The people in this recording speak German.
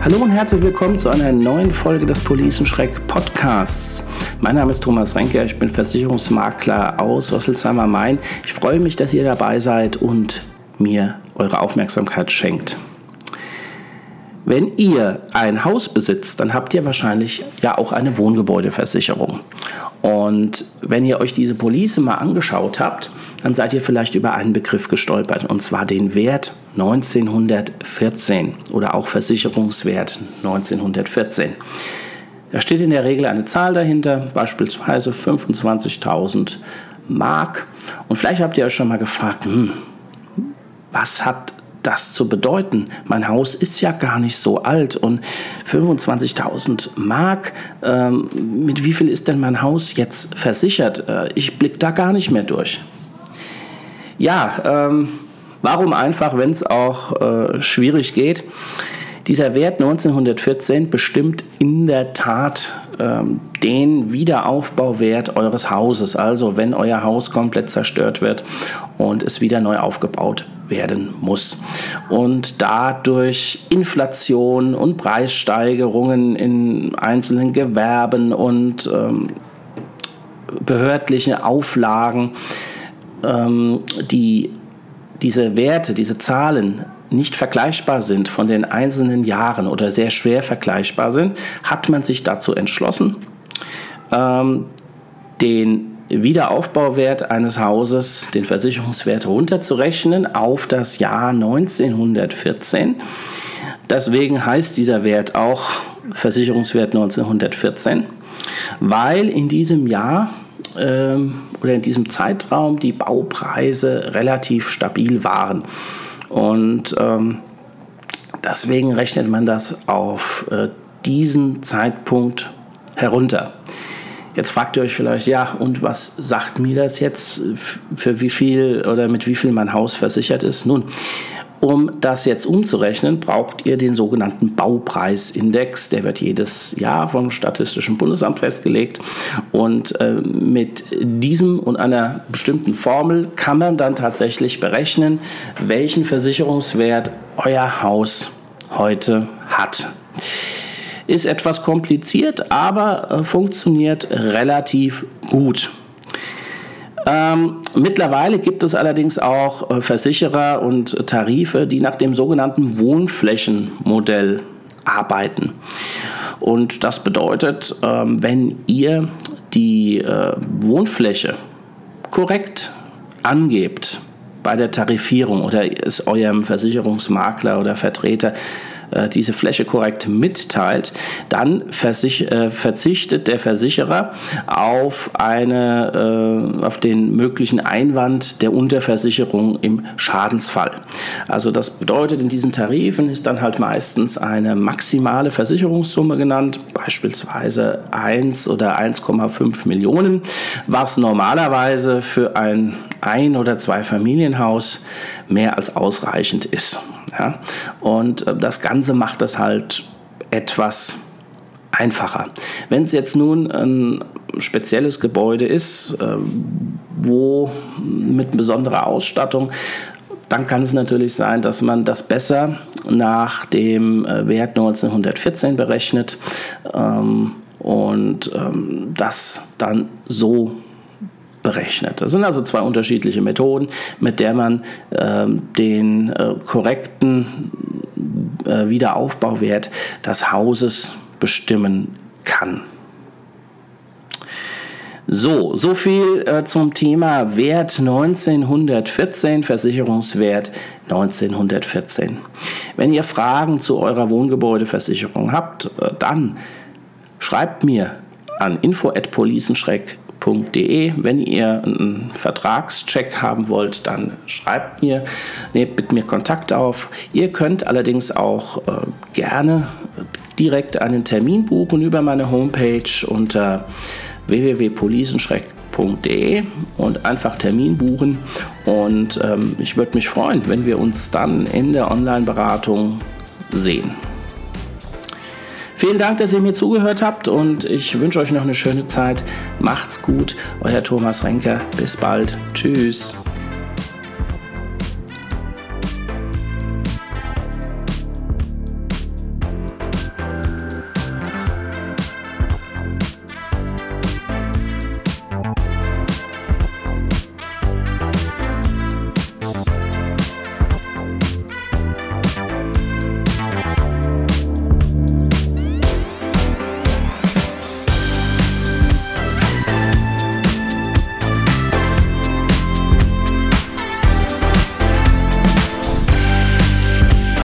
Hallo und herzlich willkommen zu einer neuen Folge des Policenschreck Podcasts. Mein Name ist Thomas Renker, ich bin Versicherungsmakler aus Rüsselsheimer Main. Ich freue mich, dass ihr dabei seid und mir eure Aufmerksamkeit schenkt. Wenn ihr ein Haus besitzt, dann habt ihr wahrscheinlich ja auch eine Wohngebäudeversicherung. Und wenn ihr euch diese Police mal angeschaut habt, dann seid ihr vielleicht über einen Begriff gestolpert, und zwar den Wert 1914 oder auch Versicherungswert 1914. Da steht in der Regel eine Zahl dahinter, beispielsweise 25.000 Mark. Und vielleicht habt ihr euch schon mal gefragt, hm, was hat das zu bedeuten. Mein Haus ist ja gar nicht so alt und 25.000 Mark, ähm, mit wie viel ist denn mein Haus jetzt versichert? Äh, ich blicke da gar nicht mehr durch. Ja, ähm, warum einfach, wenn es auch äh, schwierig geht? Dieser Wert 1914 bestimmt in der Tat ähm, den Wiederaufbauwert eures Hauses. Also wenn euer Haus komplett zerstört wird und es wieder neu aufgebaut werden muss. Und dadurch Inflation und Preissteigerungen in einzelnen Gewerben und ähm, behördliche Auflagen, ähm, die diese Werte, diese Zahlen nicht vergleichbar sind von den einzelnen Jahren oder sehr schwer vergleichbar sind, hat man sich dazu entschlossen, ähm, den Wiederaufbauwert eines Hauses, den Versicherungswert runterzurechnen auf das Jahr 1914. Deswegen heißt dieser Wert auch Versicherungswert 1914, weil in diesem Jahr ähm, oder in diesem Zeitraum die Baupreise relativ stabil waren. Und ähm, deswegen rechnet man das auf äh, diesen Zeitpunkt herunter. Jetzt fragt ihr euch vielleicht, ja, und was sagt mir das jetzt, für wie viel oder mit wie viel mein Haus versichert ist? Nun, um das jetzt umzurechnen, braucht ihr den sogenannten Baupreisindex. Der wird jedes Jahr vom Statistischen Bundesamt festgelegt. Und äh, mit diesem und einer bestimmten Formel kann man dann tatsächlich berechnen, welchen Versicherungswert euer Haus heute hat. Ist etwas kompliziert, aber äh, funktioniert relativ gut. Ähm, mittlerweile gibt es allerdings auch äh, Versicherer und Tarife, die nach dem sogenannten Wohnflächenmodell arbeiten. Und das bedeutet, ähm, wenn ihr die äh, Wohnfläche korrekt angebt bei der Tarifierung oder es eurem Versicherungsmakler oder Vertreter äh, diese Fläche korrekt mitteilt, dann äh, verzichtet der Versicherer auf, eine, äh, auf den möglichen Einwand der Unterversicherung im Schadensfall. Also das bedeutet, in diesen Tarifen ist dann halt meistens eine maximale Versicherungssumme genannt, beispielsweise 1 oder 1,5 Millionen, was normalerweise für ein Ein- oder Zwei-Familienhaus mehr als ausreichend ist. Ja? Und äh, das Ganze macht es halt etwas einfacher. Wenn es jetzt nun ein spezielles Gebäude ist, äh, wo mit besonderer Ausstattung, dann kann es natürlich sein, dass man das besser nach dem äh, Wert 1914 berechnet ähm, und ähm, das dann so berechnet. Das sind also zwei unterschiedliche Methoden, mit der man äh, den äh, korrekten äh, Wiederaufbauwert des Hauses bestimmen kann. So, so viel äh, zum Thema Wert 1914, Versicherungswert 1914. Wenn ihr Fragen zu eurer Wohngebäudeversicherung habt, äh, dann schreibt mir an info@policenschreck. Wenn ihr einen Vertragscheck haben wollt, dann schreibt mir, nehmt mit mir Kontakt auf. Ihr könnt allerdings auch äh, gerne direkt einen Termin buchen über meine Homepage unter www.policenschreck.de und einfach Termin buchen. Und ähm, ich würde mich freuen, wenn wir uns dann in der Online-Beratung sehen. Vielen Dank, dass ihr mir zugehört habt und ich wünsche euch noch eine schöne Zeit. Macht's gut, euer Thomas Renker. Bis bald. Tschüss.